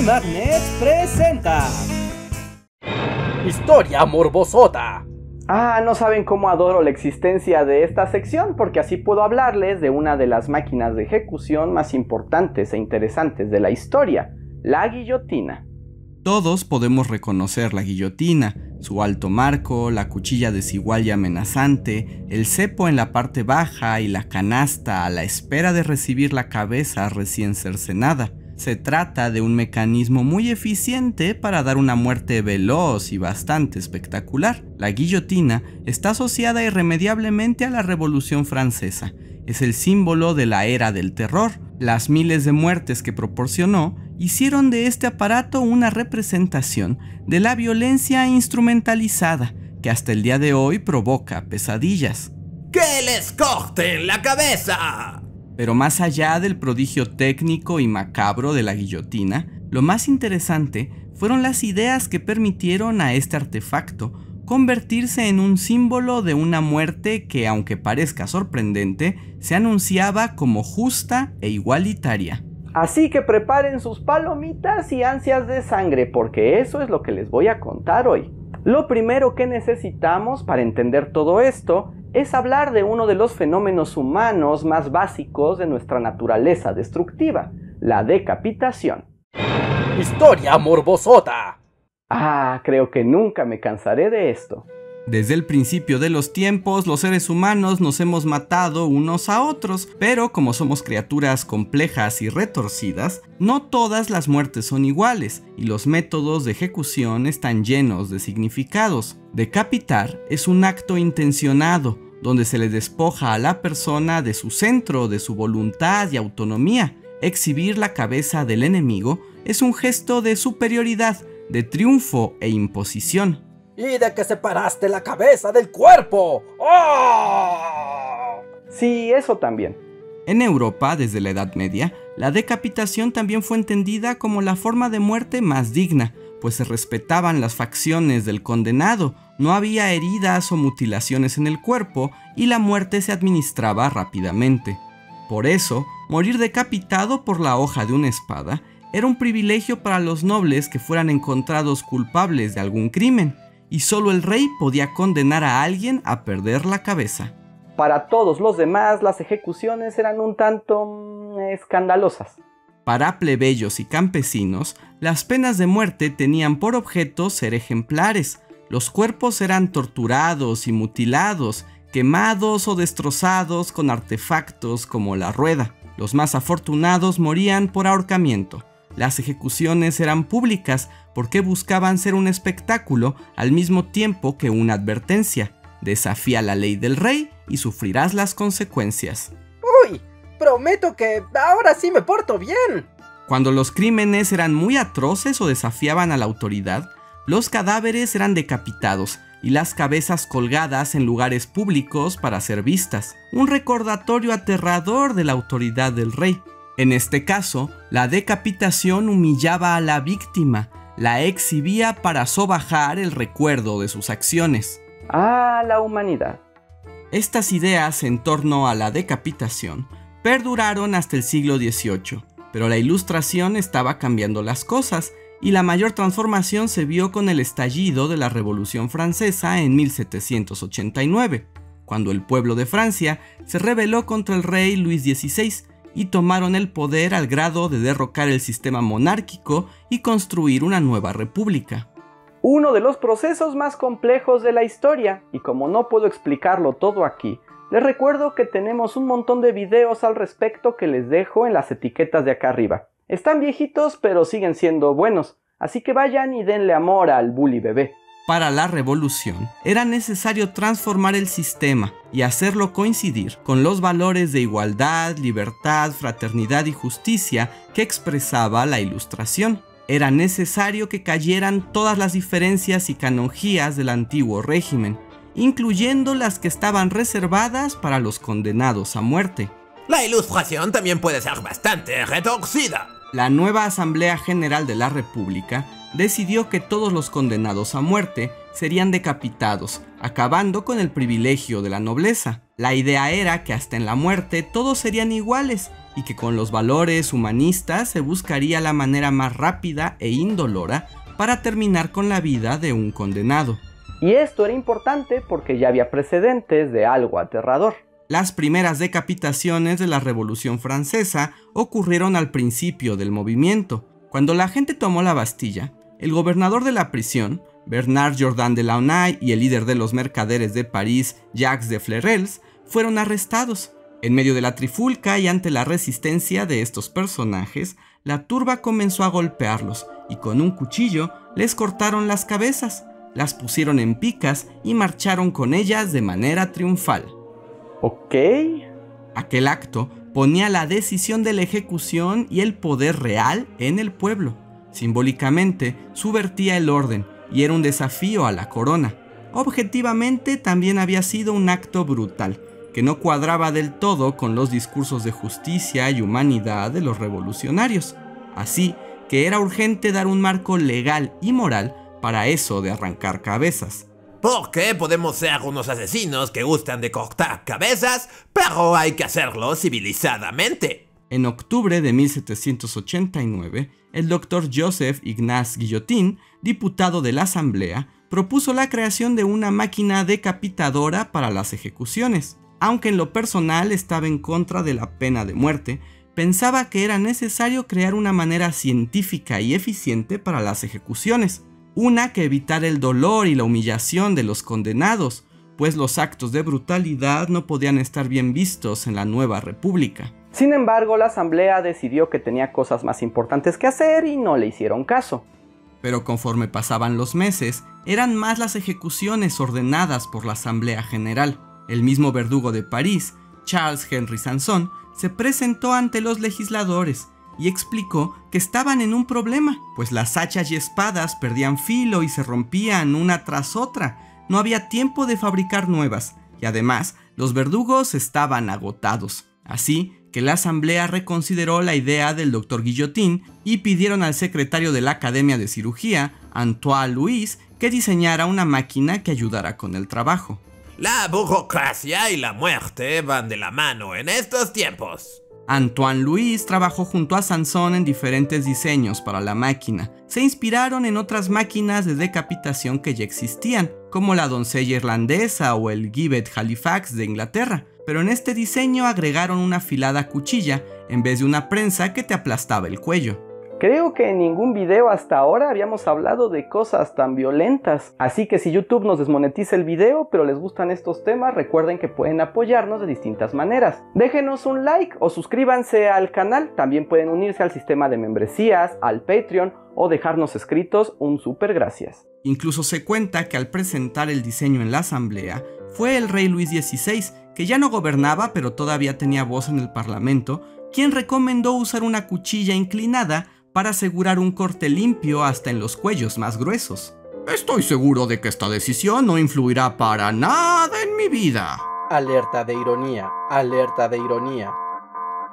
Magnet presenta Historia morbosota. Ah, no saben cómo adoro la existencia de esta sección porque así puedo hablarles de una de las máquinas de ejecución más importantes e interesantes de la historia, la guillotina. Todos podemos reconocer la guillotina, su alto marco, la cuchilla desigual y amenazante, el cepo en la parte baja y la canasta a la espera de recibir la cabeza recién cercenada. Se trata de un mecanismo muy eficiente para dar una muerte veloz y bastante espectacular. La guillotina está asociada irremediablemente a la Revolución Francesa. Es el símbolo de la era del terror. Las miles de muertes que proporcionó hicieron de este aparato una representación de la violencia instrumentalizada que hasta el día de hoy provoca pesadillas. ¡Que les corten la cabeza! Pero más allá del prodigio técnico y macabro de la guillotina, lo más interesante fueron las ideas que permitieron a este artefacto convertirse en un símbolo de una muerte que, aunque parezca sorprendente, se anunciaba como justa e igualitaria. Así que preparen sus palomitas y ansias de sangre porque eso es lo que les voy a contar hoy. Lo primero que necesitamos para entender todo esto es hablar de uno de los fenómenos humanos más básicos de nuestra naturaleza destructiva, la decapitación. Historia morbosota. Ah, creo que nunca me cansaré de esto. Desde el principio de los tiempos, los seres humanos nos hemos matado unos a otros, pero como somos criaturas complejas y retorcidas, no todas las muertes son iguales, y los métodos de ejecución están llenos de significados. Decapitar es un acto intencionado, donde se le despoja a la persona de su centro, de su voluntad y autonomía. Exhibir la cabeza del enemigo es un gesto de superioridad, de triunfo e imposición y de que separaste la cabeza del cuerpo. ¡Oh! Sí, eso también. En Europa, desde la Edad Media, la decapitación también fue entendida como la forma de muerte más digna, pues se respetaban las facciones del condenado, no había heridas o mutilaciones en el cuerpo y la muerte se administraba rápidamente. Por eso, morir decapitado por la hoja de una espada era un privilegio para los nobles que fueran encontrados culpables de algún crimen, y solo el rey podía condenar a alguien a perder la cabeza. Para todos los demás, las ejecuciones eran un tanto mm, escandalosas. Para plebeyos y campesinos, las penas de muerte tenían por objeto ser ejemplares. Los cuerpos eran torturados y mutilados, quemados o destrozados con artefactos como la rueda. Los más afortunados morían por ahorcamiento. Las ejecuciones eran públicas porque buscaban ser un espectáculo al mismo tiempo que una advertencia. Desafía la ley del rey y sufrirás las consecuencias. ¡Uy! Prometo que ahora sí me porto bien. Cuando los crímenes eran muy atroces o desafiaban a la autoridad, los cadáveres eran decapitados y las cabezas colgadas en lugares públicos para ser vistas, un recordatorio aterrador de la autoridad del rey. En este caso, la decapitación humillaba a la víctima, la exhibía para sobajar el recuerdo de sus acciones. Ah, la humanidad. Estas ideas en torno a la decapitación perduraron hasta el siglo XVIII, pero la ilustración estaba cambiando las cosas y la mayor transformación se vio con el estallido de la Revolución Francesa en 1789, cuando el pueblo de Francia se rebeló contra el rey Luis XVI y tomaron el poder al grado de derrocar el sistema monárquico y construir una nueva república. Uno de los procesos más complejos de la historia, y como no puedo explicarlo todo aquí, les recuerdo que tenemos un montón de videos al respecto que les dejo en las etiquetas de acá arriba. Están viejitos pero siguen siendo buenos, así que vayan y denle amor al bully bebé. Para la revolución era necesario transformar el sistema y hacerlo coincidir con los valores de igualdad, libertad, fraternidad y justicia que expresaba la Ilustración. Era necesario que cayeran todas las diferencias y canonjías del antiguo régimen, incluyendo las que estaban reservadas para los condenados a muerte. La ilustración también puede ser bastante retorcida. La nueva Asamblea General de la República decidió que todos los condenados a muerte serían decapitados, acabando con el privilegio de la nobleza. La idea era que hasta en la muerte todos serían iguales y que con los valores humanistas se buscaría la manera más rápida e indolora para terminar con la vida de un condenado. Y esto era importante porque ya había precedentes de algo aterrador. Las primeras decapitaciones de la Revolución Francesa ocurrieron al principio del movimiento. Cuando la gente tomó la Bastilla, el gobernador de la prisión, Bernard Jordan de Launay y el líder de los mercaderes de París, Jacques de Flerels, fueron arrestados. En medio de la trifulca y ante la resistencia de estos personajes, la turba comenzó a golpearlos y con un cuchillo les cortaron las cabezas, las pusieron en picas y marcharon con ellas de manera triunfal. Ok. Aquel acto ponía la decisión de la ejecución y el poder real en el pueblo. Simbólicamente, subvertía el orden y era un desafío a la corona. Objetivamente también había sido un acto brutal, que no cuadraba del todo con los discursos de justicia y humanidad de los revolucionarios. Así que era urgente dar un marco legal y moral para eso de arrancar cabezas. Porque podemos ser unos asesinos que gustan de cortar cabezas, pero hay que hacerlo civilizadamente. En octubre de 1789, el doctor Joseph Ignace Guillotin, diputado de la Asamblea, propuso la creación de una máquina decapitadora para las ejecuciones. Aunque en lo personal estaba en contra de la pena de muerte, pensaba que era necesario crear una manera científica y eficiente para las ejecuciones, una que evitara el dolor y la humillación de los condenados, pues los actos de brutalidad no podían estar bien vistos en la nueva república. Sin embargo, la asamblea decidió que tenía cosas más importantes que hacer y no le hicieron caso. Pero conforme pasaban los meses, eran más las ejecuciones ordenadas por la Asamblea General. El mismo verdugo de París, Charles Henry Sanson, se presentó ante los legisladores y explicó que estaban en un problema, pues las hachas y espadas perdían filo y se rompían una tras otra. No había tiempo de fabricar nuevas, y además los verdugos estaban agotados. Así que la asamblea reconsideró la idea del doctor Guillotín y pidieron al secretario de la Academia de Cirugía, Antoine Louis, que diseñara una máquina que ayudara con el trabajo. La burocracia y la muerte van de la mano en estos tiempos. Antoine Louis trabajó junto a Sansón en diferentes diseños para la máquina. Se inspiraron en otras máquinas de decapitación que ya existían, como la doncella irlandesa o el Gibbet Halifax de Inglaterra, pero en este diseño agregaron una afilada cuchilla en vez de una prensa que te aplastaba el cuello. Creo que en ningún video hasta ahora habíamos hablado de cosas tan violentas. Así que si YouTube nos desmonetiza el video, pero les gustan estos temas, recuerden que pueden apoyarnos de distintas maneras. Déjenos un like o suscríbanse al canal. También pueden unirse al sistema de membresías, al Patreon o dejarnos escritos un super gracias. Incluso se cuenta que al presentar el diseño en la asamblea, fue el rey Luis XVI, que ya no gobernaba pero todavía tenía voz en el parlamento, quien recomendó usar una cuchilla inclinada para asegurar un corte limpio hasta en los cuellos más gruesos. Estoy seguro de que esta decisión no influirá para nada en mi vida. Alerta de ironía, alerta de ironía.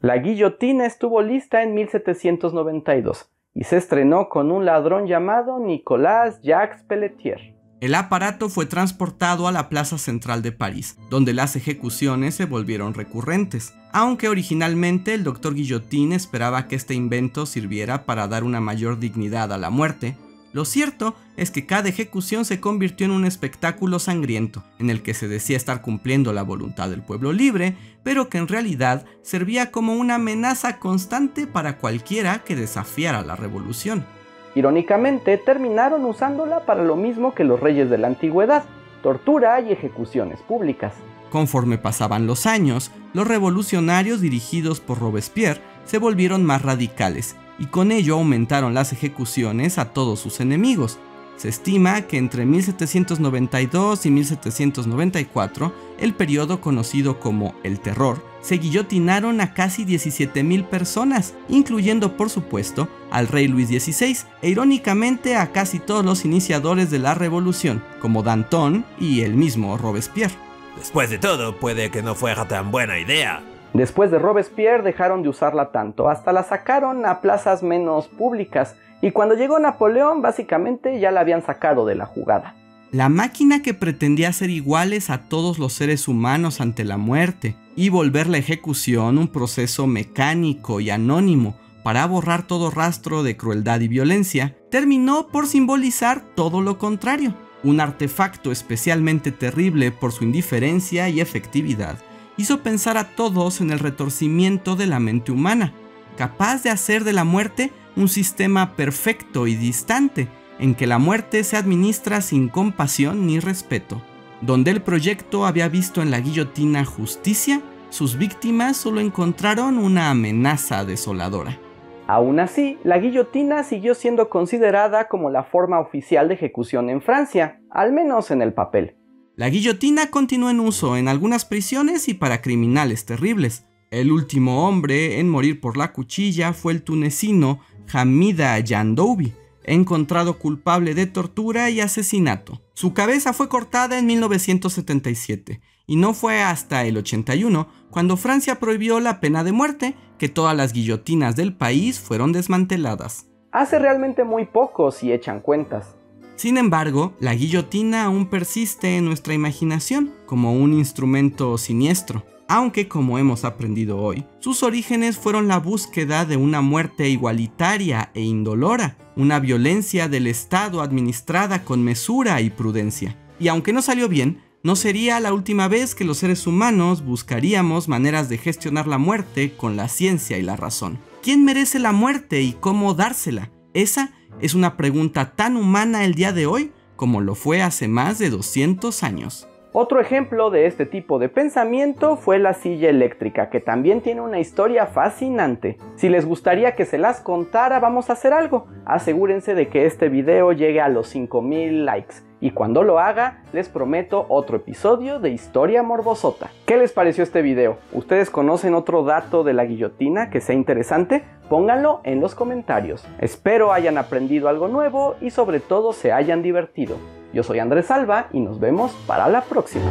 La guillotina estuvo lista en 1792 y se estrenó con un ladrón llamado Nicolas Jacques Pelletier. El aparato fue transportado a la plaza central de París, donde las ejecuciones se volvieron recurrentes, aunque originalmente el doctor Guillotin esperaba que este invento sirviera para dar una mayor dignidad a la muerte. Lo cierto es que cada ejecución se convirtió en un espectáculo sangriento, en el que se decía estar cumpliendo la voluntad del pueblo libre, pero que en realidad servía como una amenaza constante para cualquiera que desafiara la revolución. Irónicamente, terminaron usándola para lo mismo que los reyes de la antigüedad, tortura y ejecuciones públicas. Conforme pasaban los años, los revolucionarios dirigidos por Robespierre se volvieron más radicales y con ello aumentaron las ejecuciones a todos sus enemigos. Se estima que entre 1792 y 1794, el periodo conocido como el Terror, se guillotinaron a casi 17.000 personas, incluyendo por supuesto al rey Luis XVI e irónicamente a casi todos los iniciadores de la revolución, como Danton y el mismo Robespierre. Después de todo, puede que no fuera tan buena idea. Después de Robespierre dejaron de usarla tanto, hasta la sacaron a plazas menos públicas, y cuando llegó Napoleón básicamente ya la habían sacado de la jugada. La máquina que pretendía ser iguales a todos los seres humanos ante la muerte y volver la ejecución un proceso mecánico y anónimo para borrar todo rastro de crueldad y violencia, terminó por simbolizar todo lo contrario, un artefacto especialmente terrible por su indiferencia y efectividad. Hizo pensar a todos en el retorcimiento de la mente humana, capaz de hacer de la muerte un sistema perfecto y distante, en que la muerte se administra sin compasión ni respeto. Donde el proyecto había visto en la guillotina justicia, sus víctimas solo encontraron una amenaza desoladora. Aún así, la guillotina siguió siendo considerada como la forma oficial de ejecución en Francia, al menos en el papel. La guillotina continuó en uso en algunas prisiones y para criminales terribles. El último hombre en morir por la cuchilla fue el tunecino Hamida Yandoubi, encontrado culpable de tortura y asesinato. Su cabeza fue cortada en 1977 y no fue hasta el 81 cuando Francia prohibió la pena de muerte que todas las guillotinas del país fueron desmanteladas. Hace realmente muy poco si echan cuentas. Sin embargo, la guillotina aún persiste en nuestra imaginación como un instrumento siniestro, aunque como hemos aprendido hoy, sus orígenes fueron la búsqueda de una muerte igualitaria e indolora, una violencia del Estado administrada con mesura y prudencia. Y aunque no salió bien, no sería la última vez que los seres humanos buscaríamos maneras de gestionar la muerte con la ciencia y la razón. ¿Quién merece la muerte y cómo dársela? Esa es una pregunta tan humana el día de hoy como lo fue hace más de 200 años. Otro ejemplo de este tipo de pensamiento fue la silla eléctrica, que también tiene una historia fascinante. Si les gustaría que se las contara, vamos a hacer algo. Asegúrense de que este video llegue a los 5000 likes. Y cuando lo haga, les prometo otro episodio de Historia Morbosota. ¿Qué les pareció este video? ¿Ustedes conocen otro dato de la guillotina que sea interesante? Pónganlo en los comentarios. Espero hayan aprendido algo nuevo y sobre todo se hayan divertido. Yo soy Andrés Salva y nos vemos para la próxima.